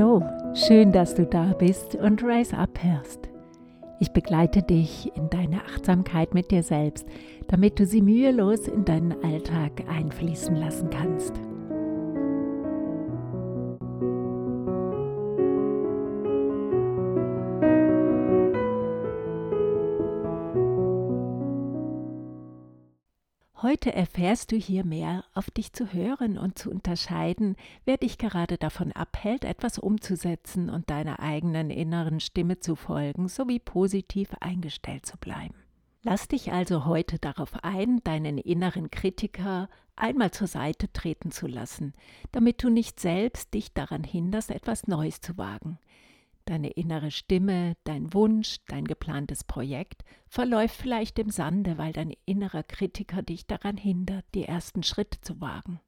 Hallo, schön, dass du da bist und Rise Up hörst. Ich begleite dich in deine Achtsamkeit mit dir selbst, damit du sie mühelos in deinen Alltag einfließen lassen kannst. Heute erfährst du hier mehr, auf dich zu hören und zu unterscheiden, wer dich gerade davon abhält, etwas umzusetzen und deiner eigenen inneren Stimme zu folgen, sowie positiv eingestellt zu bleiben. Lass dich also heute darauf ein, deinen inneren Kritiker einmal zur Seite treten zu lassen, damit du nicht selbst dich daran hinderst, etwas Neues zu wagen. Deine innere Stimme, dein Wunsch, dein geplantes Projekt verläuft vielleicht im Sande, weil dein innerer Kritiker dich daran hindert, die ersten Schritte zu wagen.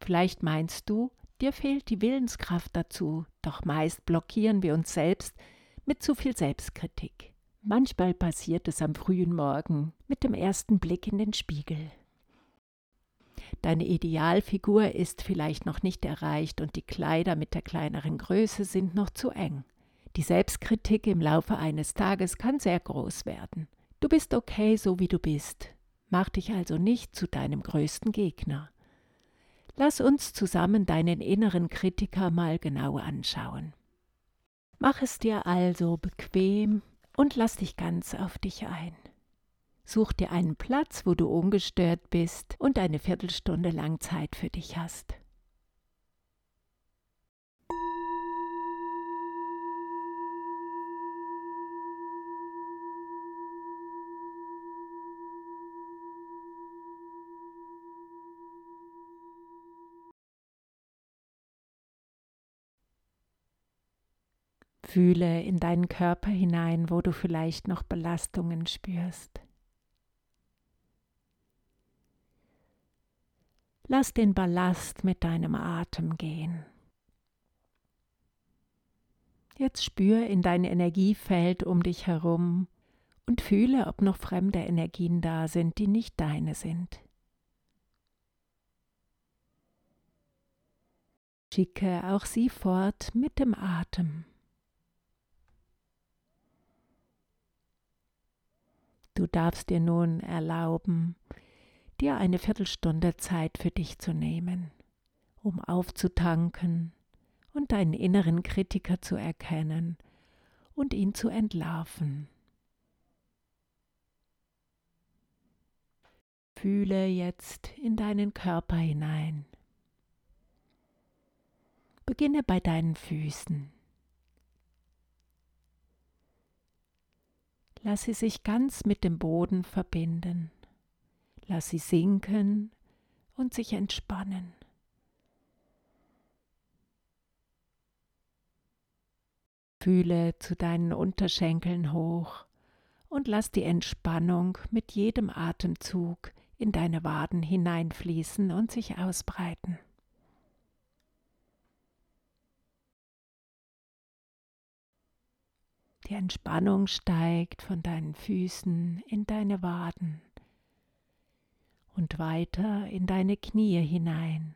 Vielleicht meinst du, dir fehlt die Willenskraft dazu, doch meist blockieren wir uns selbst mit zu viel Selbstkritik. Manchmal passiert es am frühen Morgen mit dem ersten Blick in den Spiegel. Deine Idealfigur ist vielleicht noch nicht erreicht und die Kleider mit der kleineren Größe sind noch zu eng. Die Selbstkritik im Laufe eines Tages kann sehr groß werden. Du bist okay, so wie du bist. Mach dich also nicht zu deinem größten Gegner. Lass uns zusammen deinen inneren Kritiker mal genau anschauen. Mach es dir also bequem und lass dich ganz auf dich ein. Such dir einen Platz, wo du ungestört bist und eine Viertelstunde lang Zeit für dich hast. Fühle in deinen Körper hinein, wo du vielleicht noch Belastungen spürst. Lass den Ballast mit deinem Atem gehen. Jetzt spür in dein Energiefeld um dich herum und fühle, ob noch fremde Energien da sind, die nicht deine sind. Schicke auch sie fort mit dem Atem. Du darfst dir nun erlauben, dir eine Viertelstunde Zeit für dich zu nehmen, um aufzutanken und deinen inneren Kritiker zu erkennen und ihn zu entlarven. Fühle jetzt in deinen Körper hinein. Beginne bei deinen Füßen. Lass sie sich ganz mit dem Boden verbinden. Lass sie sinken und sich entspannen. Fühle zu deinen Unterschenkeln hoch und lass die Entspannung mit jedem Atemzug in deine Waden hineinfließen und sich ausbreiten. Die Entspannung steigt von deinen Füßen in deine Waden und weiter in deine Knie hinein.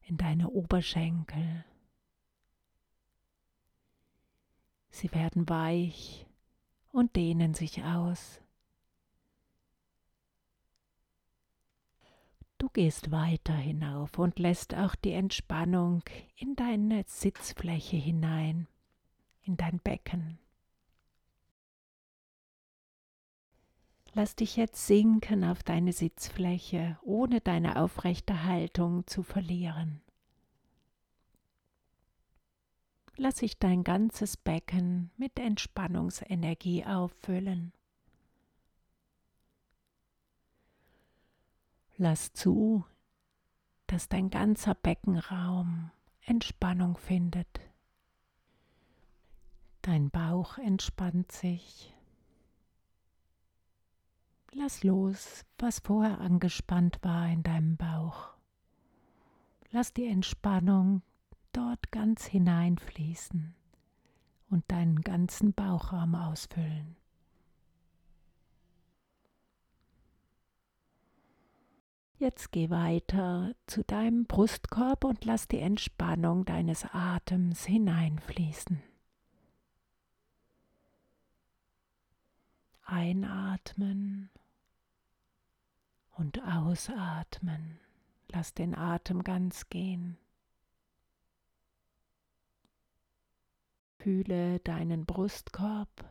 In deine Oberschenkel. Sie werden weich und dehnen sich aus. Du gehst weiter hinauf und lässt auch die Entspannung in deine Sitzfläche hinein, in dein Becken. Lass dich jetzt sinken auf deine Sitzfläche, ohne deine aufrechte Haltung zu verlieren. Lass sich dein ganzes Becken mit Entspannungsenergie auffüllen. Lass zu, dass dein ganzer Beckenraum Entspannung findet. Dein Bauch entspannt sich. Lass los, was vorher angespannt war in deinem Bauch. Lass die Entspannung dort ganz hineinfließen und deinen ganzen Bauchraum ausfüllen. Jetzt geh weiter zu deinem Brustkorb und lass die Entspannung deines Atems hineinfließen. Einatmen und ausatmen. Lass den Atem ganz gehen. Fühle deinen Brustkorb,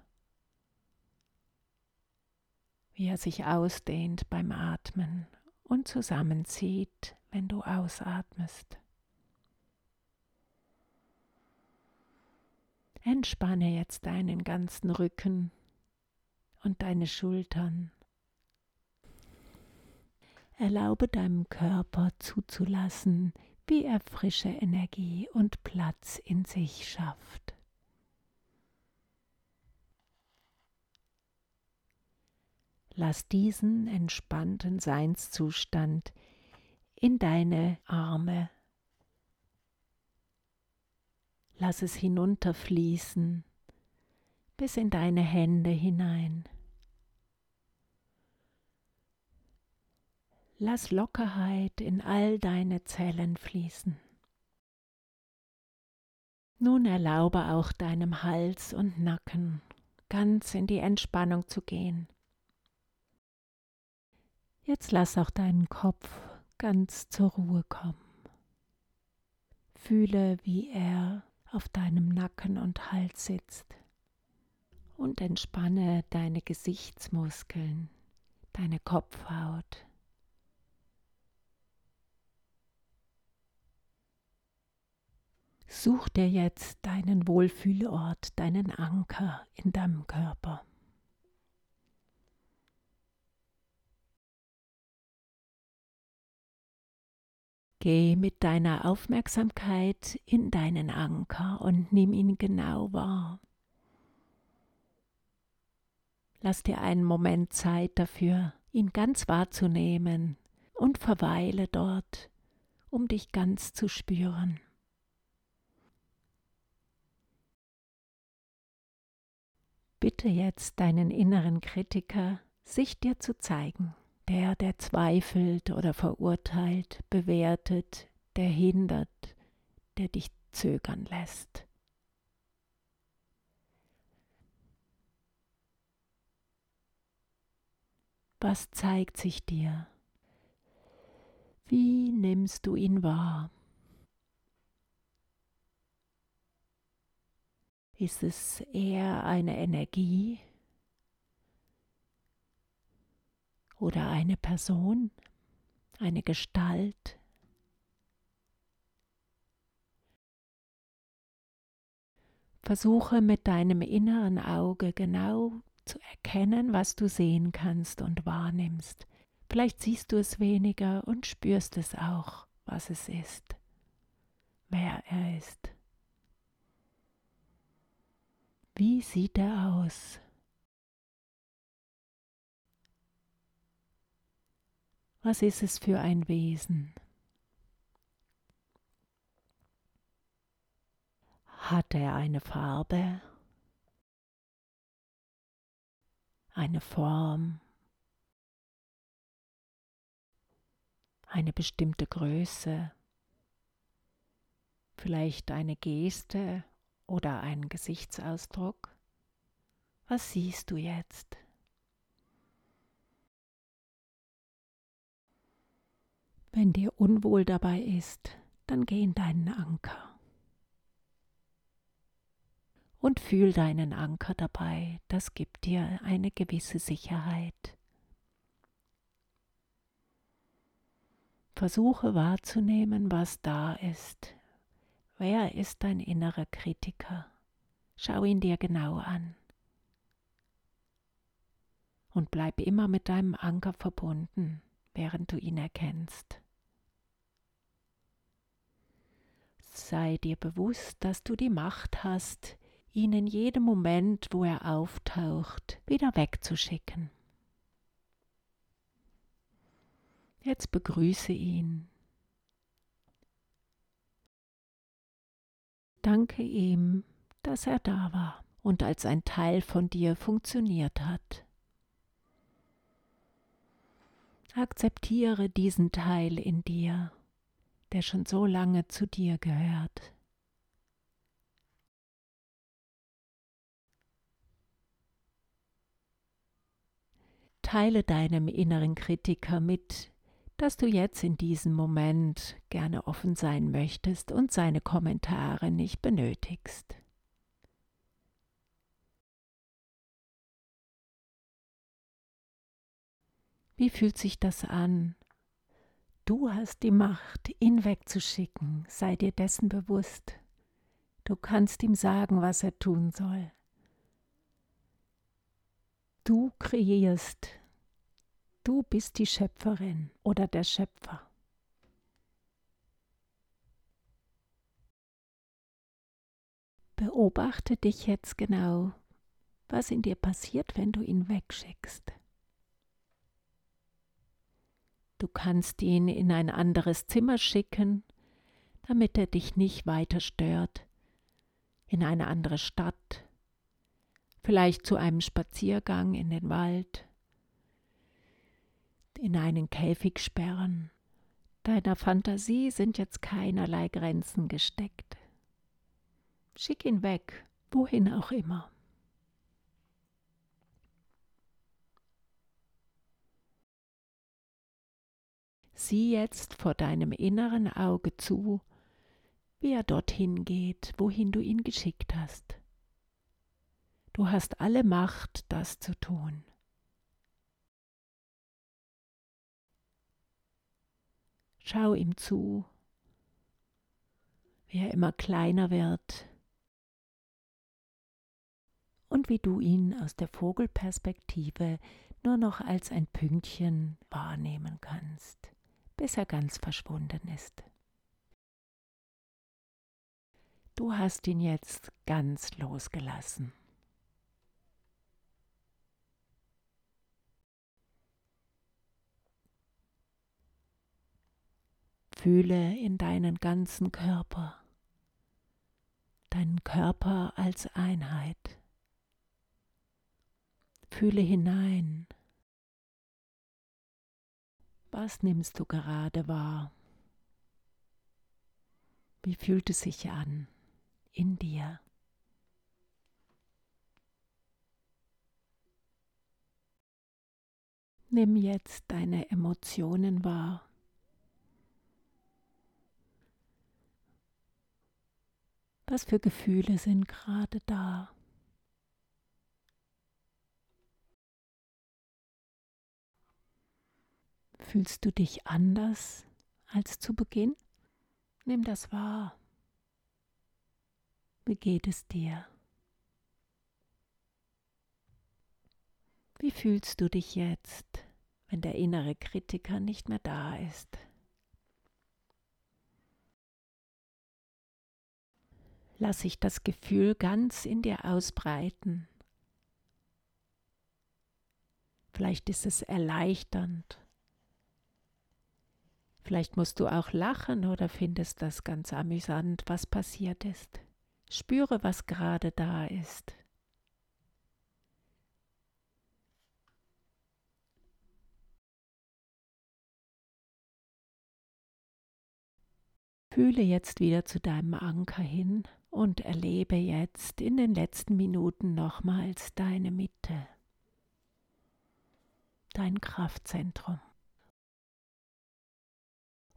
wie er sich ausdehnt beim Atmen und zusammenzieht, wenn du ausatmest. Entspanne jetzt deinen ganzen Rücken und deine Schultern. Erlaube deinem Körper zuzulassen, wie er frische Energie und Platz in sich schafft. Lass diesen entspannten Seinszustand in deine Arme. Lass es hinunterfließen bis in deine Hände hinein. Lass Lockerheit in all deine Zellen fließen. Nun erlaube auch deinem Hals und Nacken ganz in die Entspannung zu gehen. Jetzt lass auch deinen Kopf ganz zur Ruhe kommen. Fühle, wie er auf deinem Nacken und Hals sitzt und entspanne deine Gesichtsmuskeln, deine Kopfhaut. Such dir jetzt deinen Wohlfühlort, deinen Anker in deinem Körper. Geh mit deiner Aufmerksamkeit in deinen Anker und nimm ihn genau wahr. Lass dir einen Moment Zeit dafür, ihn ganz wahrzunehmen und verweile dort, um dich ganz zu spüren. Bitte jetzt deinen inneren Kritiker, sich dir zu zeigen der, der zweifelt oder verurteilt, bewertet, der hindert, der dich zögern lässt. Was zeigt sich dir? Wie nimmst du ihn wahr? Ist es eher eine Energie, oder eine Person, eine Gestalt. Versuche mit deinem inneren Auge genau zu erkennen, was du sehen kannst und wahrnimmst. Vielleicht siehst du es weniger und spürst es auch, was es ist, wer er ist. Wie sieht er aus? Was ist es für ein Wesen? Hat er eine Farbe, eine Form, eine bestimmte Größe, vielleicht eine Geste oder einen Gesichtsausdruck? Was siehst du jetzt? Wenn dir unwohl dabei ist, dann geh in deinen Anker. Und fühl deinen Anker dabei, das gibt dir eine gewisse Sicherheit. Versuche wahrzunehmen, was da ist. Wer ist dein innerer Kritiker? Schau ihn dir genau an. Und bleib immer mit deinem Anker verbunden, während du ihn erkennst. sei dir bewusst, dass du die Macht hast, ihn in jedem Moment, wo er auftaucht, wieder wegzuschicken. Jetzt begrüße ihn. Danke ihm, dass er da war und als ein Teil von dir funktioniert hat. Akzeptiere diesen Teil in dir, der schon so lange zu dir gehört. Teile deinem inneren Kritiker mit, dass du jetzt in diesem Moment gerne offen sein möchtest und seine Kommentare nicht benötigst. Wie fühlt sich das an? Du hast die Macht, ihn wegzuschicken, sei dir dessen bewusst. Du kannst ihm sagen, was er tun soll. Du kreierst Du bist die Schöpferin oder der Schöpfer. Beobachte dich jetzt genau, was in dir passiert, wenn du ihn wegschickst. Du kannst ihn in ein anderes Zimmer schicken, damit er dich nicht weiter stört, in eine andere Stadt, vielleicht zu einem Spaziergang in den Wald in einen Käfig sperren. Deiner Fantasie sind jetzt keinerlei Grenzen gesteckt. Schick ihn weg, wohin auch immer. Sieh jetzt vor deinem inneren Auge zu, wie er dorthin geht, wohin du ihn geschickt hast. Du hast alle Macht, das zu tun. Schau ihm zu, wie er immer kleiner wird und wie du ihn aus der Vogelperspektive nur noch als ein Pünktchen wahrnehmen kannst, bis er ganz verschwunden ist. Du hast ihn jetzt ganz losgelassen. Fühle in deinen ganzen Körper, deinen Körper als Einheit. Fühle hinein. Was nimmst du gerade wahr? Wie fühlt es sich an in dir? Nimm jetzt deine Emotionen wahr. Was für Gefühle sind gerade da? Fühlst du dich anders als zu Beginn? Nimm das wahr. Wie geht es dir? Wie fühlst du dich jetzt, wenn der innere Kritiker nicht mehr da ist? Lass sich das Gefühl ganz in dir ausbreiten. Vielleicht ist es erleichternd. Vielleicht musst du auch lachen oder findest das ganz amüsant, was passiert ist. Spüre, was gerade da ist. Fühle jetzt wieder zu deinem Anker hin und erlebe jetzt in den letzten Minuten nochmals deine Mitte, dein Kraftzentrum.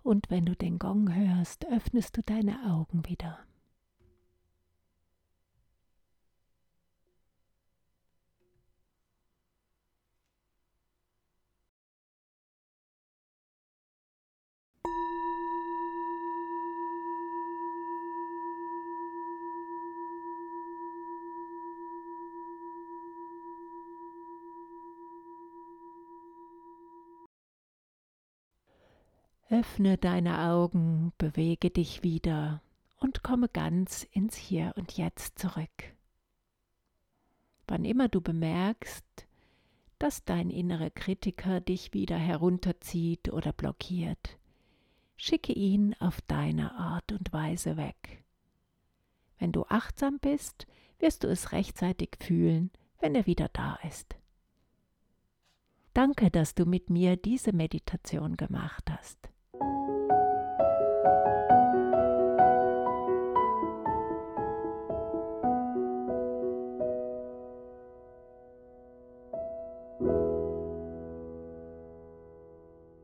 Und wenn du den Gong hörst, öffnest du deine Augen wieder. Öffne deine Augen, bewege dich wieder und komme ganz ins Hier und Jetzt zurück. Wann immer du bemerkst, dass dein innerer Kritiker dich wieder herunterzieht oder blockiert, schicke ihn auf deine Art und Weise weg. Wenn du achtsam bist, wirst du es rechtzeitig fühlen, wenn er wieder da ist. Danke, dass du mit mir diese Meditation gemacht hast.